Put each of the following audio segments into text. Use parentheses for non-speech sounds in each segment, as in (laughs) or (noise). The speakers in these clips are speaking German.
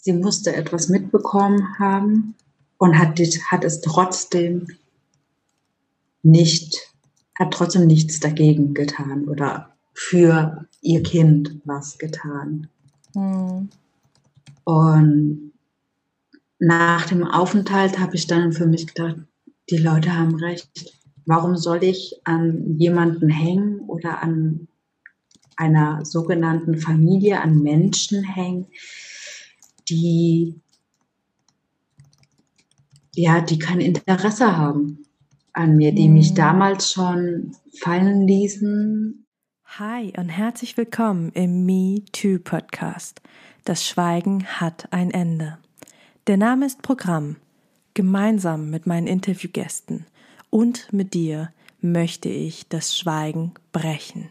sie musste etwas mitbekommen haben und hat, hat es trotzdem nicht, hat trotzdem nichts dagegen getan oder für ihr Kind was getan. Mhm. Und nach dem Aufenthalt habe ich dann für mich gedacht, die Leute haben recht. Warum soll ich an jemanden hängen oder an einer sogenannten Familie, an Menschen hängen, die ja, die kein Interesse haben an mir, die mich hm. damals schon fallen ließen. Hi und herzlich willkommen im Me Too Podcast. Das Schweigen hat ein Ende. Der Name ist Programm. Gemeinsam mit meinen Interviewgästen und mit dir möchte ich das Schweigen brechen.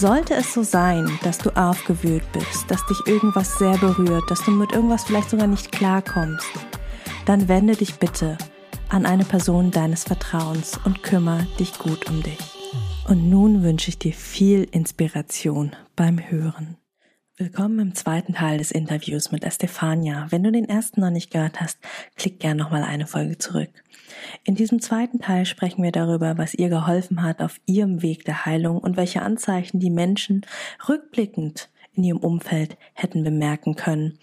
Sollte es so sein, dass du aufgewühlt bist, dass dich irgendwas sehr berührt, dass du mit irgendwas vielleicht sogar nicht klarkommst, dann wende dich bitte an eine Person deines Vertrauens und kümmere dich gut um dich. Und nun wünsche ich dir viel Inspiration beim Hören. Willkommen im zweiten Teil des Interviews mit Estefania. Wenn du den ersten noch nicht gehört hast, klick gerne nochmal eine Folge zurück. In diesem zweiten Teil sprechen wir darüber, was ihr geholfen hat auf ihrem Weg der Heilung und welche Anzeichen die Menschen rückblickend in ihrem Umfeld hätten bemerken können.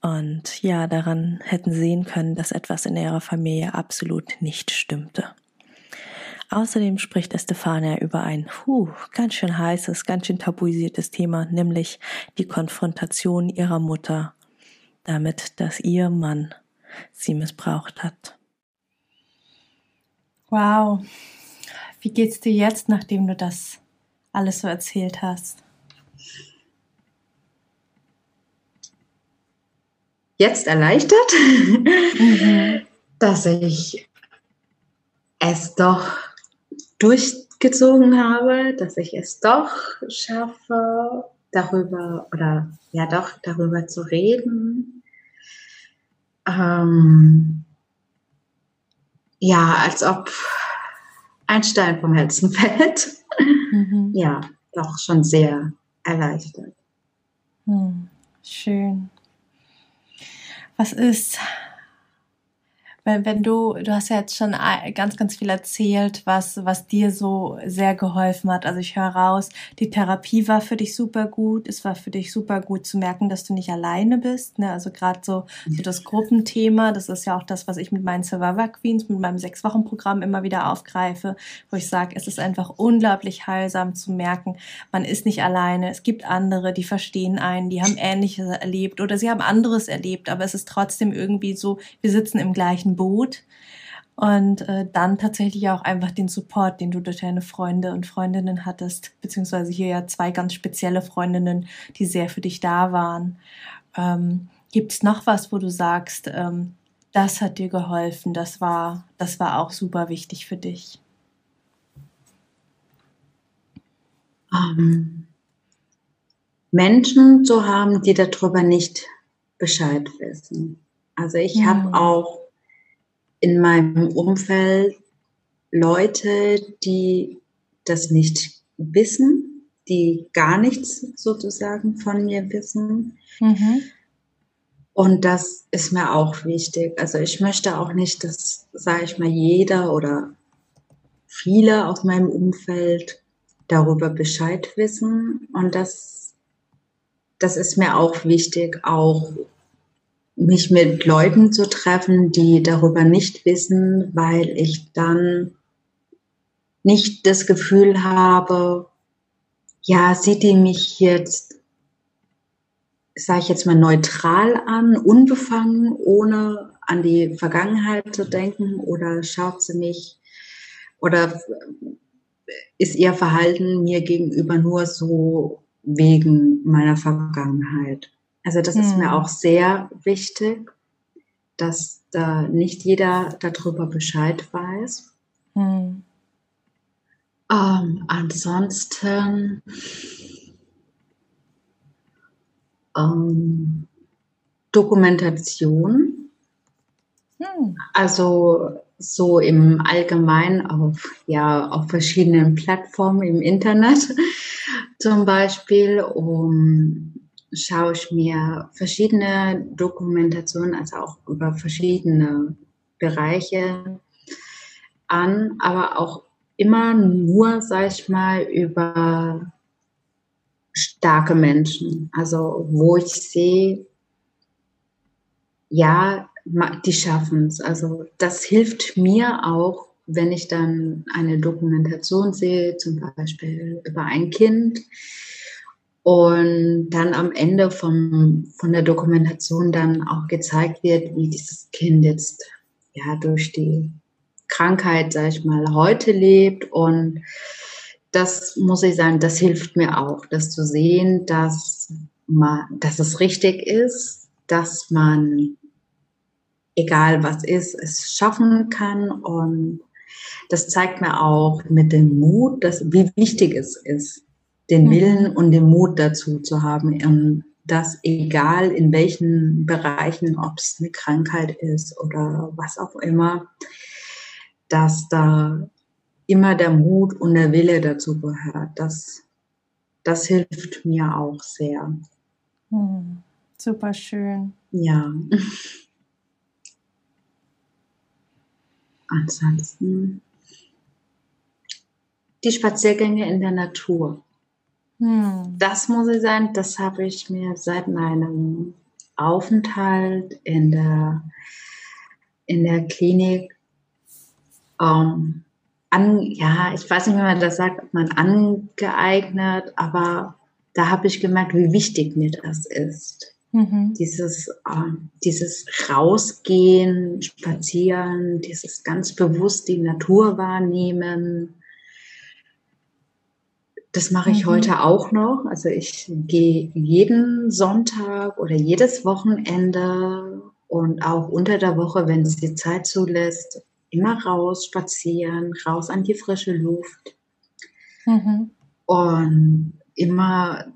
Und ja, daran hätten sehen können, dass etwas in ihrer Familie absolut nicht stimmte. Außerdem spricht Estefania über ein puh, ganz schön heißes, ganz schön tabuisiertes Thema, nämlich die Konfrontation ihrer Mutter damit, dass ihr Mann sie missbraucht hat. Wow. Wie geht's dir jetzt, nachdem du das alles so erzählt hast? Jetzt erleichtert, mhm. dass ich es doch durchgezogen habe, dass ich es doch schaffe, darüber oder ja doch darüber zu reden. Ähm, ja, als ob ein Stein vom Herzen (laughs) fällt. Mhm. Ja, doch schon sehr erleichtert. Hm, schön. Was ist wenn, wenn du, du hast ja jetzt schon ganz, ganz viel erzählt, was, was dir so sehr geholfen hat. Also ich höre raus, die Therapie war für dich super gut. Es war für dich super gut zu merken, dass du nicht alleine bist. Ne? Also gerade so, so das Gruppenthema, das ist ja auch das, was ich mit meinen Survivor Queens, mit meinem Sechs-Wochen-Programm immer wieder aufgreife, wo ich sage, es ist einfach unglaublich heilsam zu merken, man ist nicht alleine. Es gibt andere, die verstehen einen, die haben Ähnliches erlebt oder sie haben anderes erlebt, aber es ist trotzdem irgendwie so, wir sitzen im gleichen Boot. Und äh, dann tatsächlich auch einfach den Support, den du durch deine Freunde und Freundinnen hattest, beziehungsweise hier ja zwei ganz spezielle Freundinnen, die sehr für dich da waren. Ähm, Gibt es noch was, wo du sagst, ähm, das hat dir geholfen, das war, das war auch super wichtig für dich? Ähm, Menschen zu haben, die darüber nicht Bescheid wissen. Also ich mhm. habe auch in meinem Umfeld Leute, die das nicht wissen, die gar nichts sozusagen von mir wissen. Mhm. Und das ist mir auch wichtig. Also ich möchte auch nicht, dass, sage ich mal, jeder oder viele aus meinem Umfeld darüber Bescheid wissen. Und das, das ist mir auch wichtig, auch mich mit Leuten zu treffen, die darüber nicht wissen, weil ich dann nicht das Gefühl habe, ja, sieht die mich jetzt sage ich jetzt mal, neutral an, unbefangen, ohne an die Vergangenheit zu denken? Oder schaut sie mich oder ist ihr Verhalten mir gegenüber nur so wegen meiner Vergangenheit? Also das hm. ist mir hm. auch sehr wichtig, dass da nicht jeder darüber Bescheid weiß. Hm. Ähm, ansonsten ähm, Dokumentation. Hm. Also so im Allgemeinen auf, ja, auf verschiedenen Plattformen im Internet (laughs) zum Beispiel, um schaue ich mir verschiedene Dokumentationen, also auch über verschiedene Bereiche an, aber auch immer nur, sag ich mal, über starke Menschen. Also wo ich sehe, ja, die schaffen es. Also das hilft mir auch, wenn ich dann eine Dokumentation sehe, zum Beispiel über ein Kind und dann am Ende vom, von der Dokumentation dann auch gezeigt wird, wie dieses Kind jetzt ja durch die Krankheit, sag ich mal, heute lebt. Und das muss ich sagen, das hilft mir auch, das zu sehen, dass man, dass es richtig ist, dass man, egal was ist, es schaffen kann. Und das zeigt mir auch mit dem Mut, dass, wie wichtig es ist, den mhm. Willen und den Mut dazu zu haben, und dass egal in welchen Bereichen, ob es eine Krankheit ist oder was auch immer, dass da immer der Mut und der Wille dazu gehört. Das, das hilft mir auch sehr. Hm, super schön. Ja. (laughs) Ansonsten die Spaziergänge in der Natur. Hm. Das muss ich sagen, das habe ich mir seit meinem Aufenthalt in der, in der Klinik ähm, an, ja, ich weiß nicht, wie man das sagt, ob man angeeignet, aber da habe ich gemerkt, wie wichtig mir das ist. Mhm. Dieses, äh, dieses Rausgehen, Spazieren, dieses ganz bewusst die Natur wahrnehmen. Das mache ich mhm. heute auch noch. Also ich gehe jeden Sonntag oder jedes Wochenende und auch unter der Woche, wenn es die Zeit zulässt, immer raus spazieren, raus an die frische Luft. Mhm. Und immer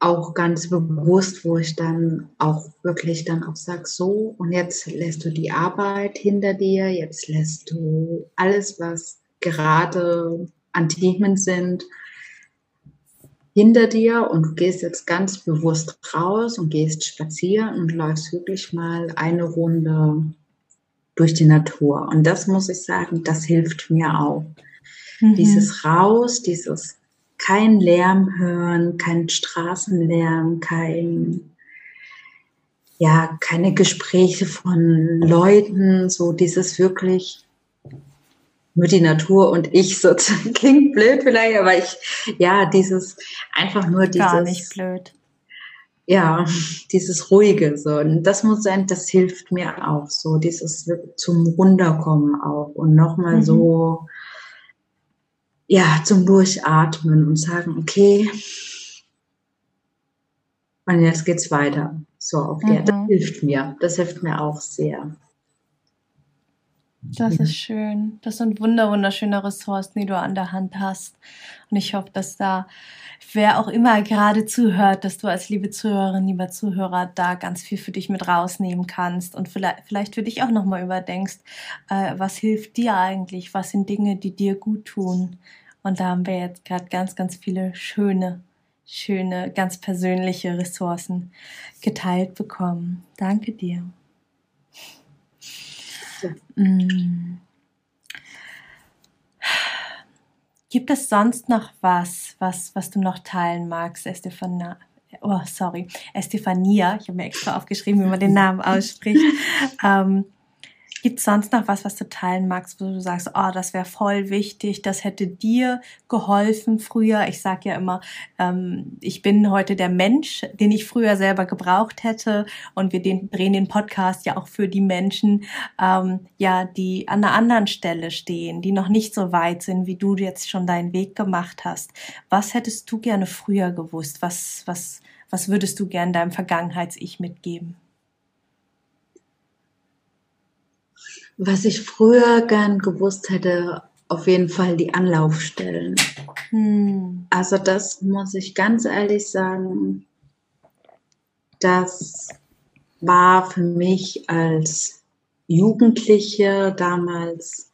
auch ganz bewusst, wo ich dann auch wirklich dann auch sage, so, und jetzt lässt du die Arbeit hinter dir, jetzt lässt du alles, was gerade an Themen sind, hinter dir und du gehst jetzt ganz bewusst raus und gehst spazieren und läufst wirklich mal eine Runde durch die Natur. Und das muss ich sagen, das hilft mir auch. Mhm. Dieses Raus, dieses kein Lärm hören, kein Straßenlärm, kein, ja, keine Gespräche von Leuten, so dieses wirklich nur die Natur und ich sozusagen. (laughs) Klingt blöd vielleicht, aber ich, ja, dieses, einfach nur dieses. Gar nicht blöd ja, dieses Ruhige, so. Und das muss sein, das hilft mir auch, so, dieses zum Runterkommen auch und nochmal mhm. so, ja, zum Durchatmen und sagen, okay, und jetzt geht's weiter. So, auf mhm. das hilft mir. Das hilft mir auch sehr. Das ist schön. Das sind wunder wunderschöne Ressourcen, die du an der Hand hast. Und ich hoffe, dass da wer auch immer gerade zuhört, dass du als liebe Zuhörerin, lieber Zuhörer da ganz viel für dich mit rausnehmen kannst und vielleicht, vielleicht für dich auch nochmal überdenkst, äh, was hilft dir eigentlich? Was sind Dinge, die dir gut tun? Und da haben wir jetzt gerade ganz, ganz viele schöne, schöne, ganz persönliche Ressourcen geteilt bekommen. Danke dir. Mm. Gibt es sonst noch was, was, was du noch teilen magst, Estefania? Oh, sorry, Estefania. Ich habe mir extra aufgeschrieben, wie man den Namen ausspricht. (laughs) Ähm, Gibt es sonst noch was, was du teilen magst, wo du sagst, oh, das wäre voll wichtig, das hätte dir geholfen früher? Ich sage ja immer, ähm, ich bin heute der Mensch, den ich früher selber gebraucht hätte. Und wir den, drehen den Podcast ja auch für die Menschen, ähm, ja, die an einer anderen Stelle stehen, die noch nicht so weit sind, wie du jetzt schon deinen Weg gemacht hast. Was hättest du gerne früher gewusst? Was, was, was würdest du gern deinem Vergangenheits-Ich mitgeben? Was ich früher gern gewusst hätte, auf jeden Fall die Anlaufstellen. Hm. Also das muss ich ganz ehrlich sagen, das war für mich als Jugendliche damals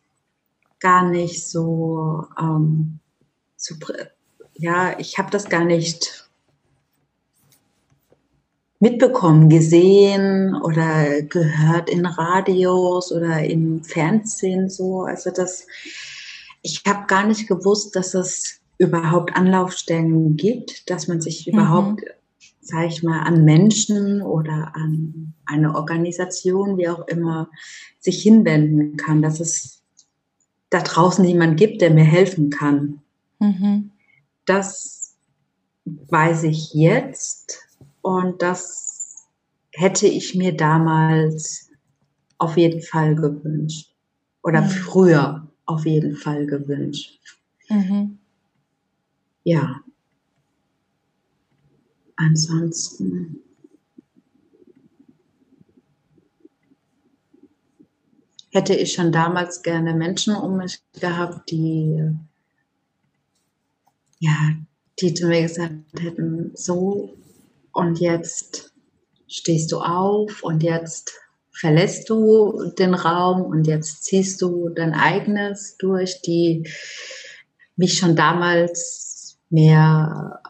gar nicht so, ähm, so ja, ich habe das gar nicht mitbekommen, gesehen oder gehört in Radios oder im Fernsehen so. Also das, ich habe gar nicht gewusst, dass es überhaupt Anlaufstellen gibt, dass man sich mhm. überhaupt, sage ich mal, an Menschen oder an eine Organisation, wie auch immer, sich hinwenden kann, dass es da draußen jemand gibt, der mir helfen kann. Mhm. Das weiß ich jetzt und das hätte ich mir damals auf jeden Fall gewünscht. Oder mhm. früher auf jeden Fall gewünscht. Mhm. Ja. Ansonsten. Hätte ich schon damals gerne Menschen um mich gehabt, die, ja, die zu mir gesagt hätten, so und jetzt stehst du auf und jetzt verlässt du den Raum und jetzt ziehst du dein eigenes durch, die mich schon damals mehr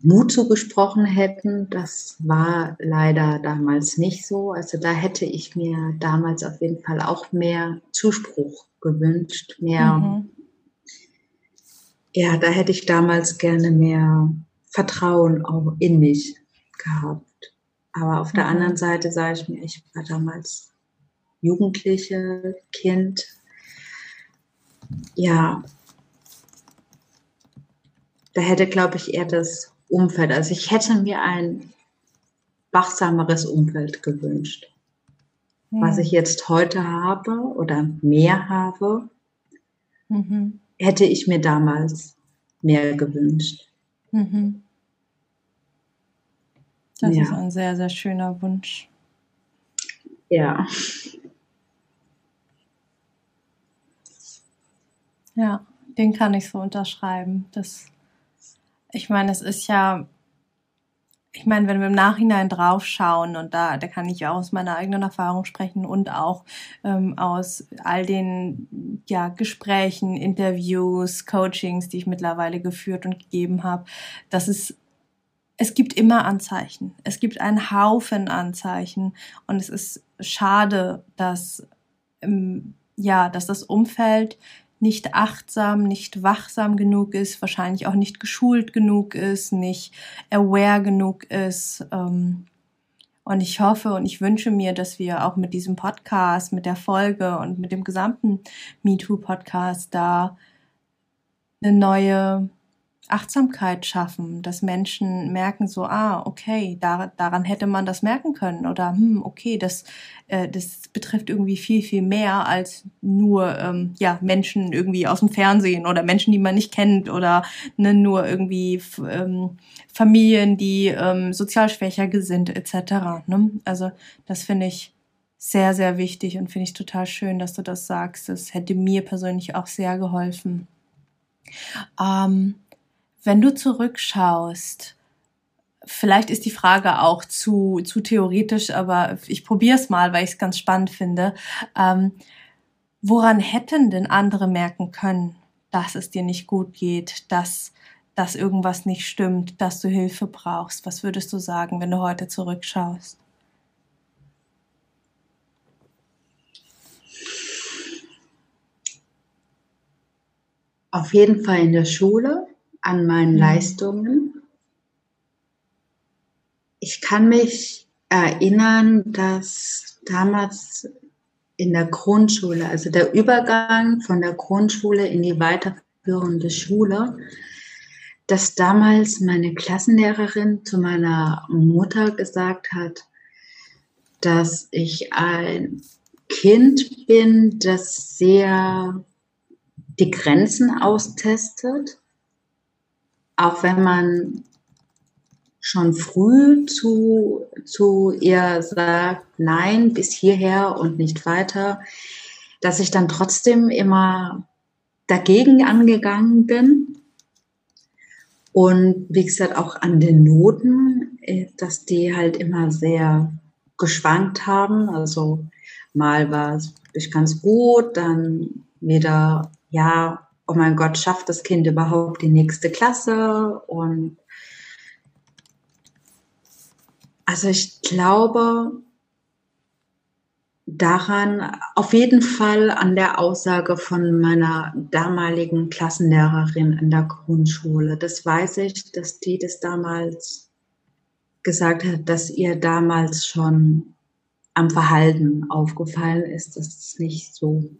Mut zugesprochen hätten. Das war leider damals nicht so. Also da hätte ich mir damals auf jeden Fall auch mehr Zuspruch gewünscht, mehr, mhm. ja, da hätte ich damals gerne mehr Vertrauen auch in mich gehabt. Aber auf der mhm. anderen Seite sage ich mir, ich war damals Jugendliche, Kind. Ja, da hätte, glaube ich, eher das Umfeld. Also ich hätte mir ein wachsameres Umfeld gewünscht. Mhm. Was ich jetzt heute habe oder mehr habe, mhm. hätte ich mir damals mehr gewünscht. Mhm. Das ja. ist ein sehr, sehr schöner Wunsch. Ja. Ja, den kann ich so unterschreiben. Das, ich meine, es ist ja, ich meine, wenn wir im Nachhinein draufschauen und da, da kann ich auch aus meiner eigenen Erfahrung sprechen und auch ähm, aus all den ja, Gesprächen, Interviews, Coachings, die ich mittlerweile geführt und gegeben habe, dass es es gibt immer Anzeichen. Es gibt einen Haufen Anzeichen und es ist schade, dass ähm, ja, dass das Umfeld nicht achtsam, nicht wachsam genug ist, wahrscheinlich auch nicht geschult genug ist, nicht aware genug ist. Ähm, und ich hoffe und ich wünsche mir, dass wir auch mit diesem Podcast, mit der Folge und mit dem gesamten MeToo-Podcast da eine neue Achtsamkeit schaffen, dass Menschen merken so, ah, okay, da, daran hätte man das merken können oder hm, okay, das, äh, das betrifft irgendwie viel, viel mehr als nur ähm, ja, Menschen irgendwie aus dem Fernsehen oder Menschen, die man nicht kennt oder ne, nur irgendwie ähm, Familien, die ähm, sozial schwächer sind etc. Ne? Also das finde ich sehr, sehr wichtig und finde ich total schön, dass du das sagst. Das hätte mir persönlich auch sehr geholfen. Ähm, wenn du zurückschaust, vielleicht ist die Frage auch zu, zu theoretisch, aber ich probiere es mal, weil ich es ganz spannend finde. Ähm, woran hätten denn andere merken können, dass es dir nicht gut geht, dass, dass irgendwas nicht stimmt, dass du Hilfe brauchst? Was würdest du sagen, wenn du heute zurückschaust? Auf jeden Fall in der Schule an meinen mhm. Leistungen. Ich kann mich erinnern, dass damals in der Grundschule, also der Übergang von der Grundschule in die weiterführende Schule, dass damals meine Klassenlehrerin zu meiner Mutter gesagt hat, dass ich ein Kind bin, das sehr die Grenzen austestet, auch wenn man schon früh zu, zu ihr sagt, nein, bis hierher und nicht weiter, dass ich dann trotzdem immer dagegen angegangen bin. Und wie gesagt, auch an den Noten, äh, dass die halt immer sehr geschwankt haben. Also mal war es ganz gut, dann wieder, ja, oh mein Gott, schafft das Kind überhaupt die nächste Klasse? Und also ich glaube daran, auf jeden Fall an der Aussage von meiner damaligen Klassenlehrerin in der Grundschule. Das weiß ich, dass die das damals gesagt hat, dass ihr damals schon am Verhalten aufgefallen ist, dass es nicht so,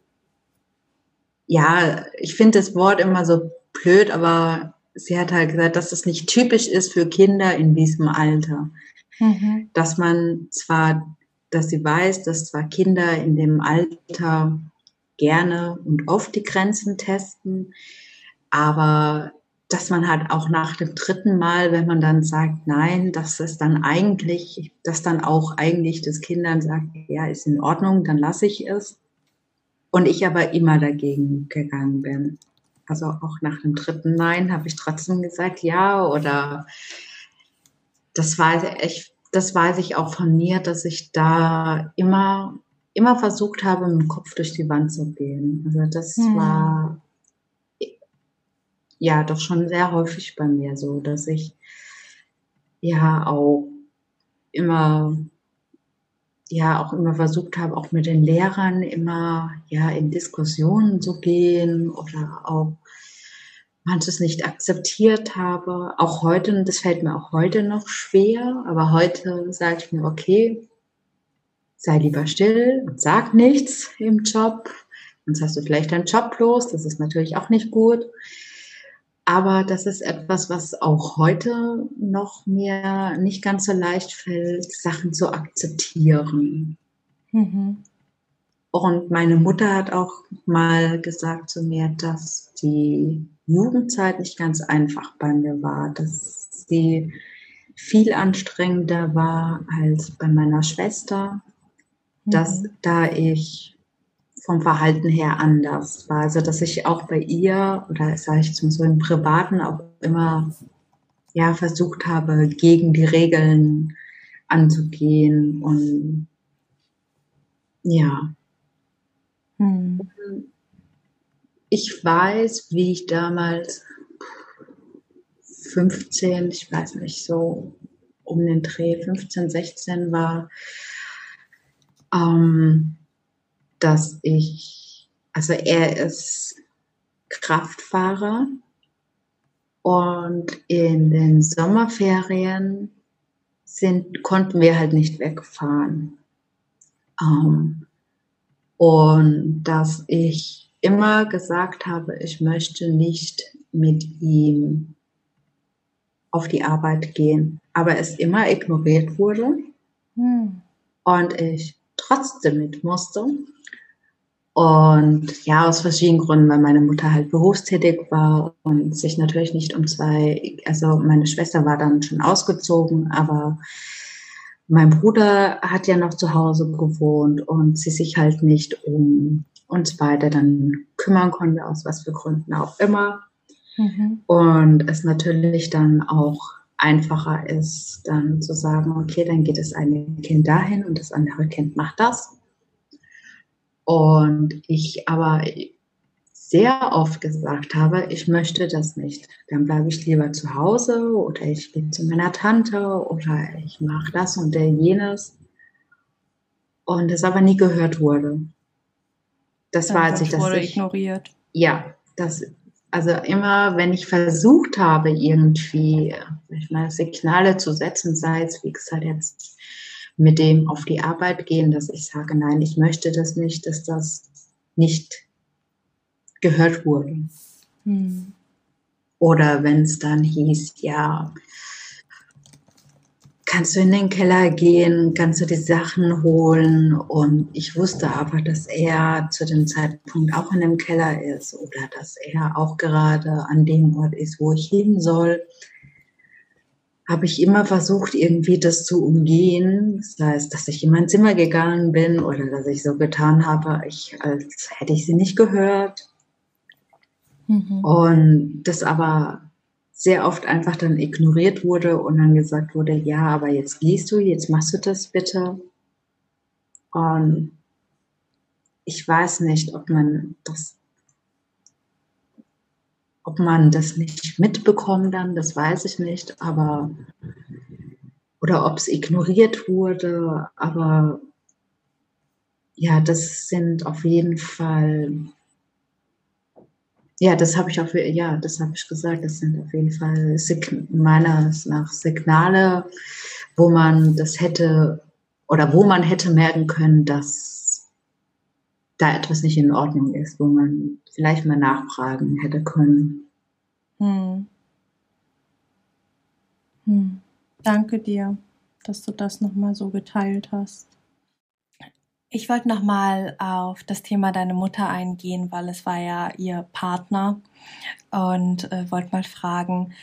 ja, ich finde das Wort immer so blöd, aber sie hat halt gesagt, dass es nicht typisch ist für Kinder in diesem Alter. Mhm. Dass man zwar, dass sie weiß, dass zwar Kinder in dem Alter gerne und oft die Grenzen testen, aber dass man halt auch nach dem dritten Mal, wenn man dann sagt, nein, dass es dann eigentlich, dass dann auch eigentlich das Kindern sagt, ja, ist in Ordnung, dann lasse ich es. Und ich aber immer dagegen gegangen bin. Also auch nach dem dritten Nein habe ich trotzdem gesagt, ja, oder das war echt, das weiß ich auch von mir, dass ich da immer, immer versucht habe, mit dem Kopf durch die Wand zu gehen. Also das hm. war ja doch schon sehr häufig bei mir so, dass ich ja auch immer ja auch immer versucht habe, auch mit den Lehrern immer ja in Diskussionen zu gehen oder auch manches nicht akzeptiert habe. Auch heute, das fällt mir auch heute noch schwer, aber heute sage ich mir, okay, sei lieber still und sag nichts im Job. Sonst hast du vielleicht deinen Job los, das ist natürlich auch nicht gut. Aber das ist etwas, was auch heute noch mir nicht ganz so leicht fällt, Sachen zu akzeptieren. Mhm. Und meine Mutter hat auch mal gesagt zu mir, dass die Jugendzeit nicht ganz einfach bei mir war, dass sie viel anstrengender war als bei meiner Schwester, mhm. dass da ich vom Verhalten her anders war. Also dass ich auch bei ihr oder sage ich zum so im Privaten auch immer ja versucht habe, gegen die Regeln anzugehen und ja. Hm. Ich weiß, wie ich damals 15, ich weiß nicht, so um den Dreh 15, 16 war, ähm, dass ich, also er ist Kraftfahrer und in den Sommerferien sind, konnten wir halt nicht wegfahren. Ähm, und dass ich immer gesagt habe, ich möchte nicht mit ihm auf die Arbeit gehen, aber es immer ignoriert wurde hm. und ich trotzdem mit musste. Und ja, aus verschiedenen Gründen, weil meine Mutter halt berufstätig war und sich natürlich nicht um zwei, also meine Schwester war dann schon ausgezogen, aber mein Bruder hat ja noch zu Hause gewohnt und sie sich halt nicht um uns beide dann kümmern konnte, aus was für Gründen auch immer. Mhm. Und es natürlich dann auch einfacher ist, dann zu sagen, okay, dann geht das eine Kind dahin und das andere Kind macht das. Und ich aber sehr oft gesagt habe, ich möchte das nicht. Dann bleibe ich lieber zu Hause oder ich gehe zu meiner Tante oder ich mache das und jenes. Und es aber nie gehört wurde. Das war, als ich das. Wurde ich, ignoriert. Ja, das, also immer, wenn ich versucht habe, irgendwie ich meine, Signale zu setzen, sei es, wie gesagt, jetzt mit dem auf die Arbeit gehen, dass ich sage, nein, ich möchte das nicht, dass das nicht gehört wurde. Hm. Oder wenn es dann hieß, ja, kannst du in den Keller gehen, kannst du die Sachen holen. Und ich wusste aber, dass er zu dem Zeitpunkt auch in dem Keller ist oder dass er auch gerade an dem Ort ist, wo ich hin soll. Habe ich immer versucht, irgendwie das zu umgehen. Das heißt, dass ich in mein Zimmer gegangen bin oder dass ich so getan habe, ich, als hätte ich sie nicht gehört. Mhm. Und das aber sehr oft einfach dann ignoriert wurde und dann gesagt wurde, ja, aber jetzt gehst du, jetzt machst du das bitte. Und ich weiß nicht, ob man das, ob man das nicht mitbekommt dann, das weiß ich nicht, aber oder ob es ignoriert wurde, aber ja, das sind auf jeden Fall ja, das habe ich auf, ja, das habe ich gesagt. Das sind auf jeden Fall meines nach Signale, wo man das hätte oder wo man hätte merken können, dass da etwas nicht in Ordnung ist, wo man vielleicht mal nachfragen hätte können. Hm. Hm. Danke dir, dass du das nochmal so geteilt hast. Ich wollte nochmal auf das Thema deine Mutter eingehen, weil es war ja ihr Partner und äh, wollte mal fragen,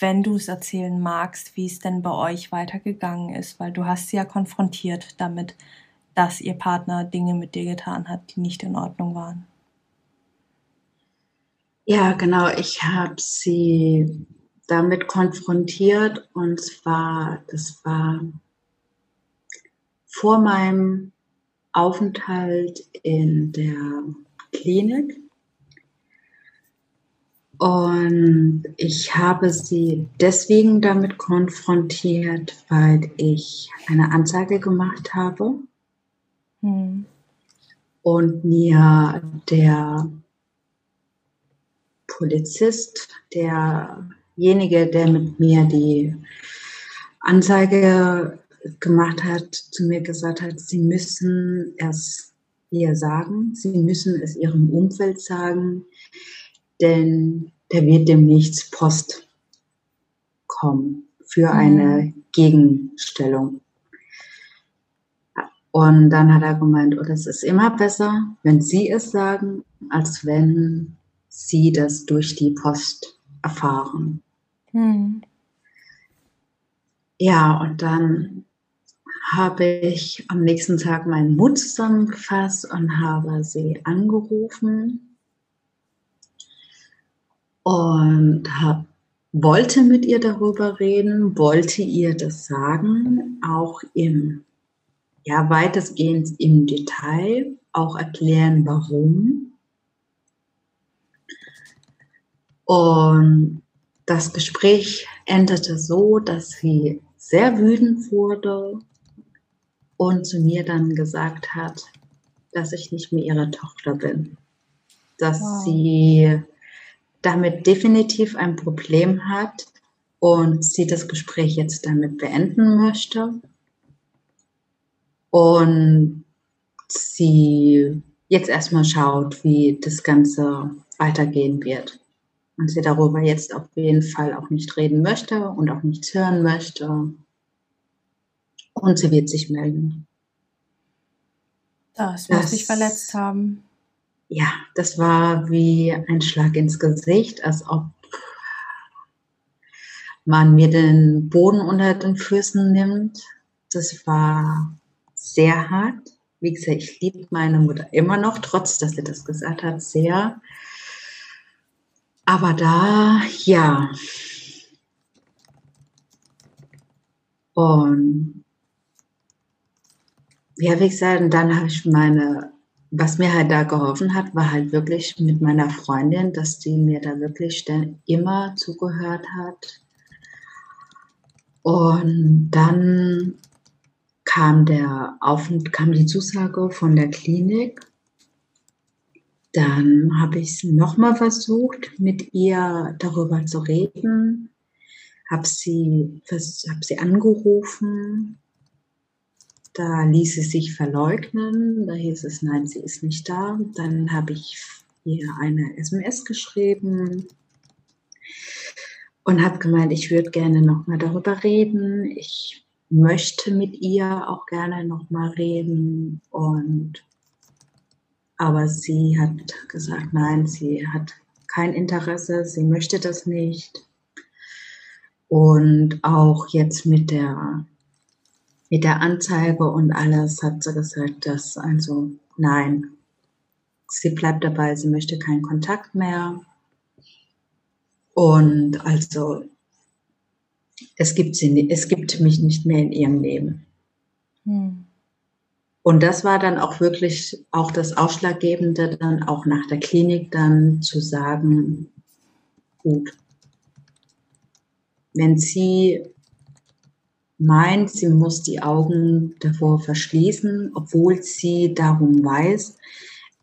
wenn du es erzählen magst, wie es denn bei euch weitergegangen ist, weil du hast sie ja konfrontiert damit, dass ihr Partner Dinge mit dir getan hat, die nicht in Ordnung waren. Ja, genau. Ich habe sie damit konfrontiert und zwar, das war vor meinem Aufenthalt in der Klinik. Und ich habe sie deswegen damit konfrontiert, weil ich eine Anzeige gemacht habe hm. und mir der Polizist, derjenige, der mit mir die Anzeige gemacht hat, zu mir gesagt hat, sie müssen es ihr sagen, sie müssen es ihrem Umfeld sagen, denn da wird demnächst Post kommen für mhm. eine Gegenstellung. Und dann hat er gemeint, oh, das ist immer besser, wenn Sie es sagen, als wenn Sie das durch die Post erfahren. Mhm. Ja, und dann habe ich am nächsten Tag meinen Mut zusammengefasst und habe sie angerufen und hab, wollte mit ihr darüber reden, wollte ihr das sagen, auch im, ja, weitestgehend im Detail, auch erklären, warum. Und das Gespräch endete so, dass sie sehr wütend wurde und zu mir dann gesagt hat, dass ich nicht mehr ihre Tochter bin. Dass wow. sie damit definitiv ein Problem hat und sie das Gespräch jetzt damit beenden möchte. Und sie jetzt erstmal schaut, wie das Ganze weitergehen wird. Und sie darüber jetzt auf jeden Fall auch nicht reden möchte und auch nichts hören möchte. Und sie wird sich melden. Das muss dich verletzt haben. Ja, das war wie ein Schlag ins Gesicht, als ob man mir den Boden unter den Füßen nimmt. Das war sehr hart. Wie gesagt, ich liebe meine Mutter immer noch, trotz dass sie das gesagt hat, sehr. Aber da, ja. Und ja, wie gesagt, und dann habe ich meine, was mir halt da geholfen hat, war halt wirklich mit meiner Freundin, dass die mir da wirklich immer zugehört hat. Und dann kam der Auf kam die Zusage von der Klinik. Dann habe ich es nochmal versucht, mit ihr darüber zu reden. Habe sie, hab sie angerufen Da ließ sie sich verleugnen. Da hieß es, nein, sie ist nicht da. Dann habe ich ihr eine SMS geschrieben und habe gemeint, ich würde gerne nochmal darüber reden. Ich möchte mit ihr auch gerne nochmal reden. Und aber sie hat gesagt, nein, sie hat kein Interesse, sie möchte das nicht. Und auch jetzt mit der, mit der Anzeige und alles hat sie gesagt, dass also nein, sie bleibt dabei, sie möchte keinen Kontakt mehr. Und also es gibt, sie, es gibt mich nicht mehr in ihrem Leben. Hm. Und das war dann auch wirklich auch das Ausschlaggebende, dann auch nach der Klinik dann zu sagen, gut, wenn sie meint, sie muss die Augen davor verschließen, obwohl sie darum weiß,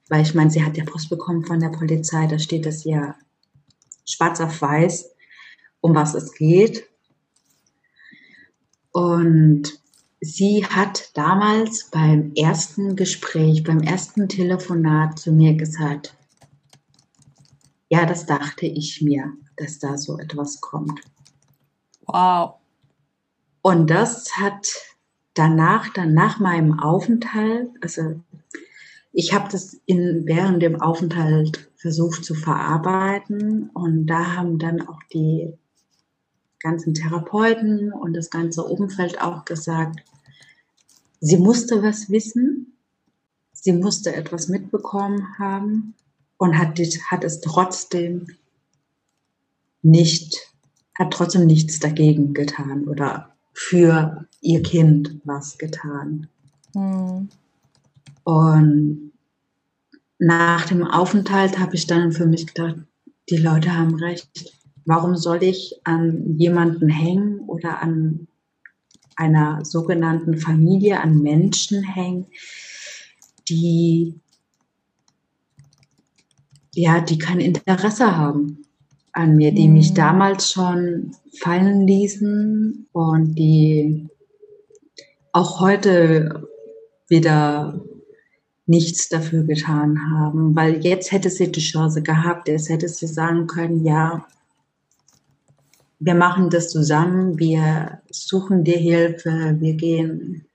weil ich meine, sie hat ja Post bekommen von der Polizei, da steht das ja schwarz auf weiß, um was es geht. Und sie hat damals beim ersten Gespräch, beim ersten Telefonat zu mir gesagt, ja, das dachte ich mir, dass da so etwas kommt. Wow. Und das hat danach, dann nach meinem Aufenthalt, also ich habe das in, während dem Aufenthalt versucht zu verarbeiten und da haben dann auch die ganzen Therapeuten und das ganze Umfeld auch gesagt, sie musste was wissen, sie musste etwas mitbekommen haben und hat, hat es trotzdem nicht, hat trotzdem nichts dagegen getan oder für ihr Kind was getan. Mhm. Und nach dem Aufenthalt habe ich dann für mich gedacht, die Leute haben recht. Warum soll ich an jemanden hängen oder an einer sogenannten Familie, an Menschen hängen, die ja, die kein Interesse haben an mir, die mich mhm. damals schon fallen ließen und die auch heute wieder nichts dafür getan haben, weil jetzt hätte sie die Chance gehabt, jetzt hätte sie sagen können, ja, wir machen das zusammen, wir suchen dir Hilfe, wir gehen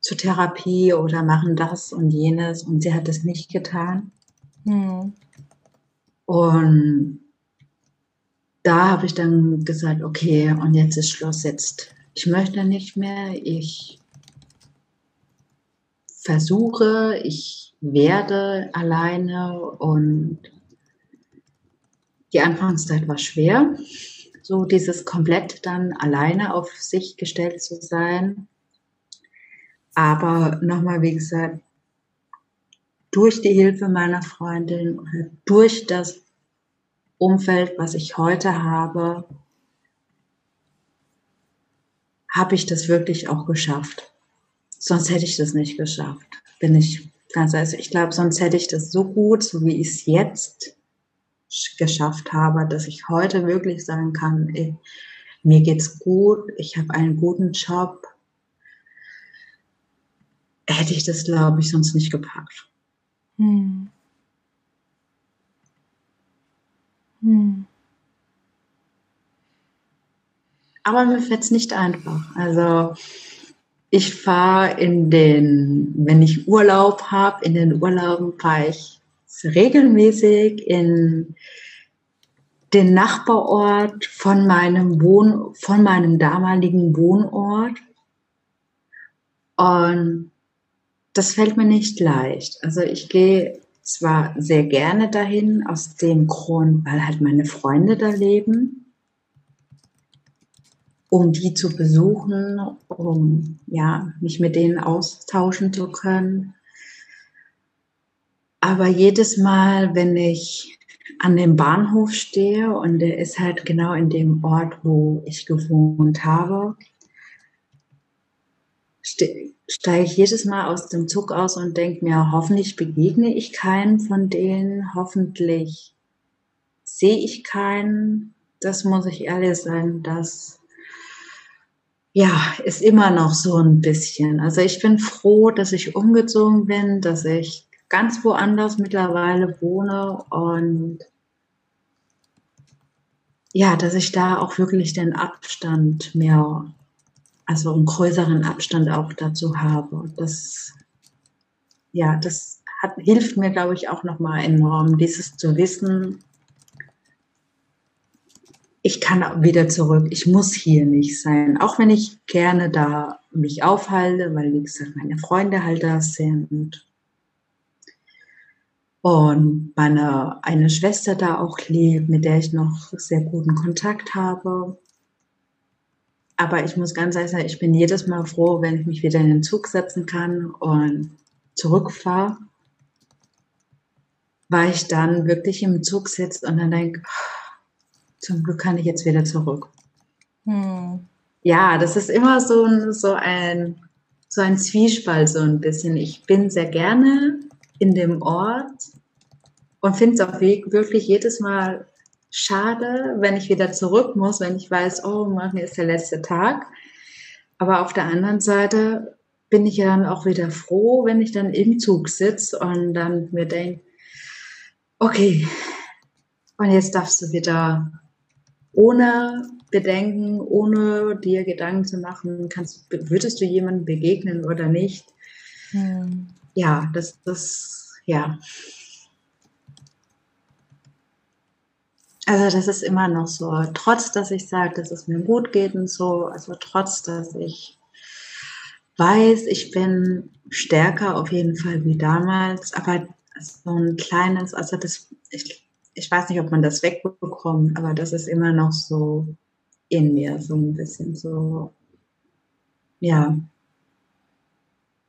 zur Therapie oder machen das und jenes. Und sie hat es nicht getan. Hm. Und da habe ich dann gesagt, okay, und jetzt ist Schluss, jetzt, ich möchte nicht mehr, ich versuche, ich werde alleine. Und die Anfangszeit war schwer so dieses komplett dann alleine auf sich gestellt zu sein. Aber nochmal, wie gesagt, durch die Hilfe meiner Freundin, durch das Umfeld, was ich heute habe, habe ich das wirklich auch geschafft. Sonst hätte ich das nicht geschafft. Bin ich ganz ehrlich. Ich glaube, sonst hätte ich das so gut, so wie ich es jetzt geschafft habe, dass ich heute wirklich sagen kann, ey, mir geht's gut, ich habe einen guten Job, hätte ich das, glaube ich, sonst nicht gepackt. Hm. Hm. Aber mir fällt es nicht einfach. Also ich fahre in den, wenn ich Urlaub habe, in den Urlauben fahre ich regelmäßig in den Nachbarort von meinem Wohn, von meinem damaligen Wohnort. Und das fällt mir nicht leicht. Also ich gehe zwar sehr gerne dahin, aus dem Grund, weil halt meine Freunde da leben, um die zu besuchen, um ja, mich mit denen austauschen zu können. Aber jedes Mal, wenn ich an dem Bahnhof stehe und der ist halt genau in dem Ort, wo ich gewohnt habe, steige ich jedes Mal aus dem Zug aus und denke mir, hoffentlich begegne ich keinen von denen, hoffentlich sehe ich keinen. Das muss ich ehrlich sagen, das ja, ist immer noch so ein bisschen. Also ich bin froh, dass ich umgezogen bin, dass ich ganz woanders mittlerweile wohne und ja, dass ich da auch wirklich den Abstand mehr, also einen größeren Abstand auch dazu habe. Das, ja, das hat, hilft mir, glaube ich, auch nochmal enorm, dieses zu wissen, ich kann wieder zurück, ich muss hier nicht sein, auch wenn ich gerne da mich aufhalte, weil, wie gesagt, meine Freunde halt da sind und meine eine Schwester da auch lebt, mit der ich noch sehr guten Kontakt habe. Aber ich muss ganz ehrlich sagen, ich bin jedes Mal froh, wenn ich mich wieder in den Zug setzen kann und zurückfahre, weil ich dann wirklich im Zug sitze und dann denke, zum Glück kann ich jetzt wieder zurück. Hm. Ja, das ist immer so ein, so ein, so ein Zwiespalt, so ein bisschen. Ich bin sehr gerne in dem Ort und finde es auch wirklich jedes Mal schade, wenn ich wieder zurück muss, wenn ich weiß, oh, morgen ist der letzte Tag. Aber auf der anderen Seite bin ich ja dann auch wieder froh, wenn ich dann im Zug sitze und dann mir denke, okay, und jetzt darfst du wieder ohne Bedenken, ohne dir Gedanken zu machen, kannst, würdest du jemandem begegnen oder nicht? Hm. Ja, das, das, ja. Also das ist immer noch so, trotz dass ich sage, dass es mir gut geht und so, also trotz dass ich weiß, ich bin stärker auf jeden Fall wie damals, aber so ein kleines, also das, ich ich weiß nicht, ob man das wegbekommt, aber das ist immer noch so in mir, so ein bisschen so, ja,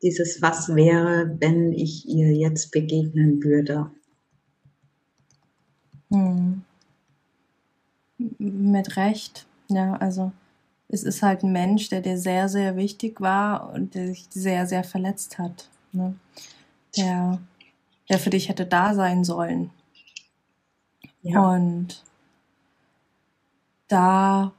dieses Was wäre, wenn ich ihr jetzt begegnen würde. Hm. Mit Recht, ja, also es ist halt ein Mensch, der dir sehr, sehr wichtig war und der dich sehr, sehr verletzt hat. Ne? Der, der für dich hätte da sein sollen. Ja. Und da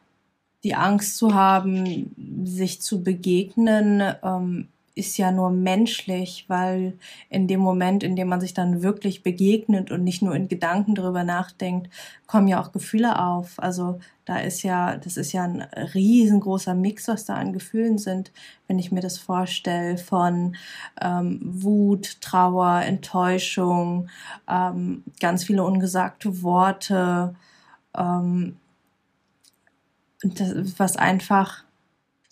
die Angst zu haben, sich zu begegnen, ähm, ist ja nur menschlich, weil in dem Moment, in dem man sich dann wirklich begegnet und nicht nur in Gedanken darüber nachdenkt, kommen ja auch Gefühle auf. Also da ist ja, das ist ja ein riesengroßer Mix, was da an Gefühlen sind, wenn ich mir das vorstelle, von ähm, Wut, Trauer, Enttäuschung, ähm, ganz viele ungesagte Worte, ähm, das, was einfach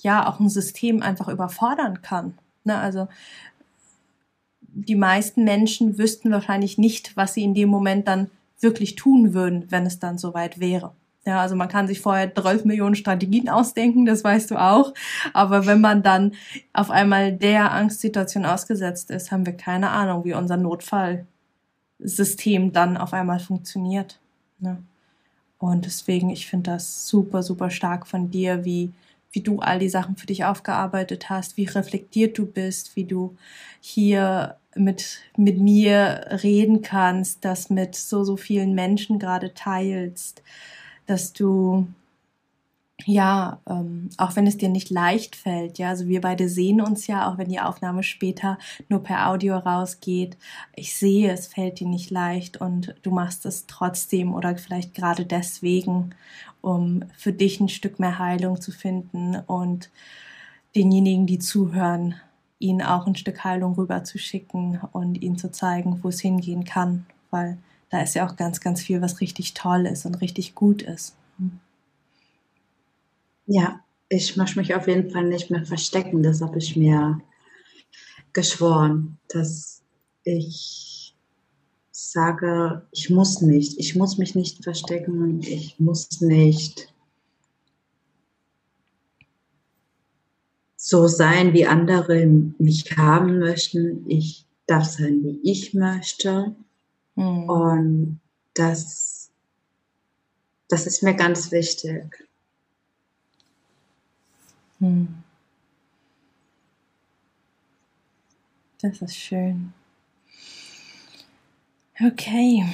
ja auch ein System einfach überfordern kann. Ne? Also die meisten Menschen wüssten wahrscheinlich nicht, was sie in dem Moment dann wirklich tun würden, wenn es dann soweit wäre. Ja, also man kann sich vorher 12 Millionen Strategien (laughs) ausdenken, das weißt du auch. Aber wenn man dann auf einmal der Angstsituation ausgesetzt ist, haben wir keine Ahnung, wie unser Notfallsystem dann auf einmal funktioniert. Ne? Und deswegen, ich finde das super, super stark von dir, wie, wie du all die Sachen für dich aufgearbeitet hast, wie reflektiert du bist, wie du hier mit, mit mir reden kannst, das mit so, so vielen Menschen gerade teilst, dass du ja, ähm, auch wenn es dir nicht leicht fällt, ja, also wir beide sehen uns ja, auch wenn die Aufnahme später nur per Audio rausgeht. Ich sehe, es fällt dir nicht leicht und du machst es trotzdem oder vielleicht gerade deswegen, um für dich ein Stück mehr Heilung zu finden und denjenigen, die zuhören, ihnen auch ein Stück Heilung rüberzuschicken und ihnen zu zeigen, wo es hingehen kann, weil da ist ja auch ganz, ganz viel, was richtig toll ist und richtig gut ist. Ja, ich möchte mich auf jeden Fall nicht mehr verstecken. Das habe ich mir geschworen, dass ich sage, ich muss nicht, ich muss mich nicht verstecken, ich muss nicht so sein, wie andere mich haben möchten. Ich darf sein, wie ich möchte. Mhm. Und das, das ist mir ganz wichtig. Hm. Das ist schön. Okay,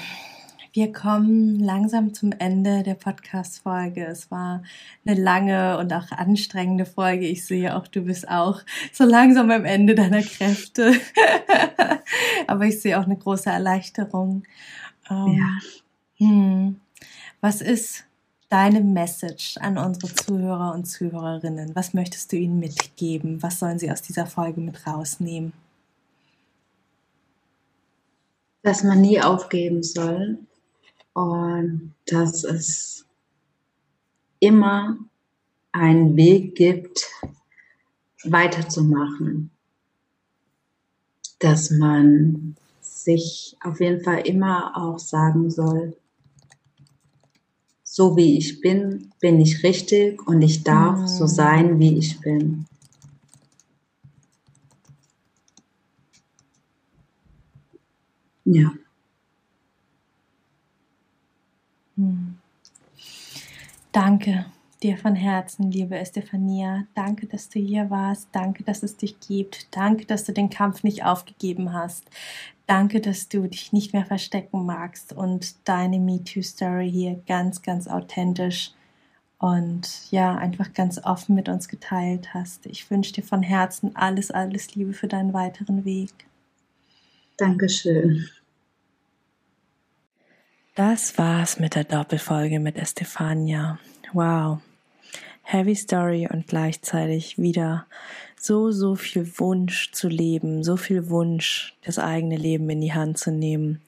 wir kommen langsam zum Ende der Podcast-Folge. Es war eine lange und auch anstrengende Folge. Ich sehe auch, du bist auch so langsam am Ende deiner Kräfte. (laughs) Aber ich sehe auch eine große Erleichterung. Ähm, ja. Hm. Was ist deine Message an unsere Zuhörer und Zuhörerinnen? Was möchtest du ihnen mitgeben? Was sollen sie aus dieser Folge mit rausnehmen? Dass man nie aufgeben soll und dass es immer einen Weg gibt, weiterzumachen. Dass man sich auf jeden Fall immer auch sagen soll, so wie ich bin, bin ich richtig und ich darf mhm. so sein, wie ich bin. Ja. Hm. Danke dir von Herzen, liebe Estefania. Danke, dass du hier warst. Danke, dass es dich gibt. Danke, dass du den Kampf nicht aufgegeben hast. Danke, dass du dich nicht mehr verstecken magst und deine MeToo-Story hier ganz, ganz authentisch und ja, einfach ganz offen mit uns geteilt hast. Ich wünsche dir von Herzen alles, alles Liebe für deinen weiteren Weg. Dankeschön. Das war's mit der Doppelfolge mit Estefania. Wow. Heavy Story und gleichzeitig wieder so, so viel Wunsch zu leben, so viel Wunsch, das eigene Leben in die Hand zu nehmen.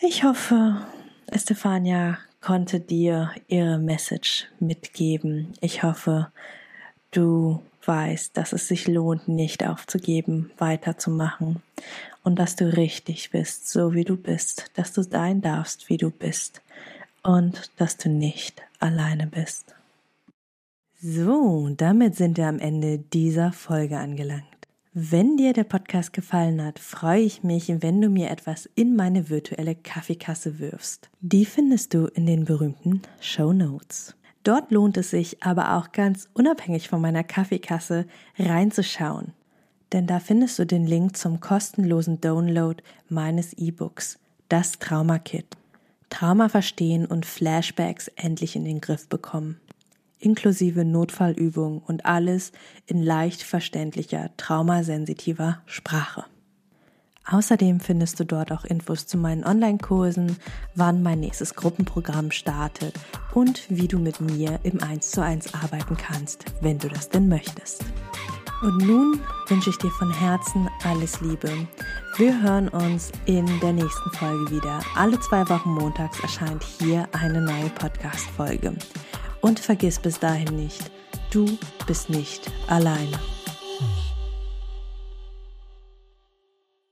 Ich hoffe, Estefania konnte dir ihre Message mitgeben. Ich hoffe, du weißt, dass es sich lohnt, nicht aufzugeben, weiterzumachen und dass du richtig bist, so wie du bist, dass du sein darfst, wie du bist und dass du nicht alleine bist. So, damit sind wir am Ende dieser Folge angelangt. Wenn dir der Podcast gefallen hat, freue ich mich, wenn du mir etwas in meine virtuelle Kaffeekasse wirfst. Die findest du in den berühmten Show Notes. Dort lohnt es sich aber auch ganz unabhängig von meiner Kaffeekasse reinzuschauen. Denn da findest du den Link zum kostenlosen Download meines E-Books, das Trauma Kit. Trauma verstehen und Flashbacks endlich in den Griff bekommen inklusive Notfallübungen und alles in leicht verständlicher, traumasensitiver Sprache. Außerdem findest du dort auch Infos zu meinen Online-Kursen, wann mein nächstes Gruppenprogramm startet und wie du mit mir im 1 zu 1 arbeiten kannst, wenn du das denn möchtest. Und nun wünsche ich dir von Herzen alles Liebe. Wir hören uns in der nächsten Folge wieder. Alle zwei Wochen montags erscheint hier eine neue Podcast-Folge. Und vergiss bis dahin nicht, du bist nicht alleine.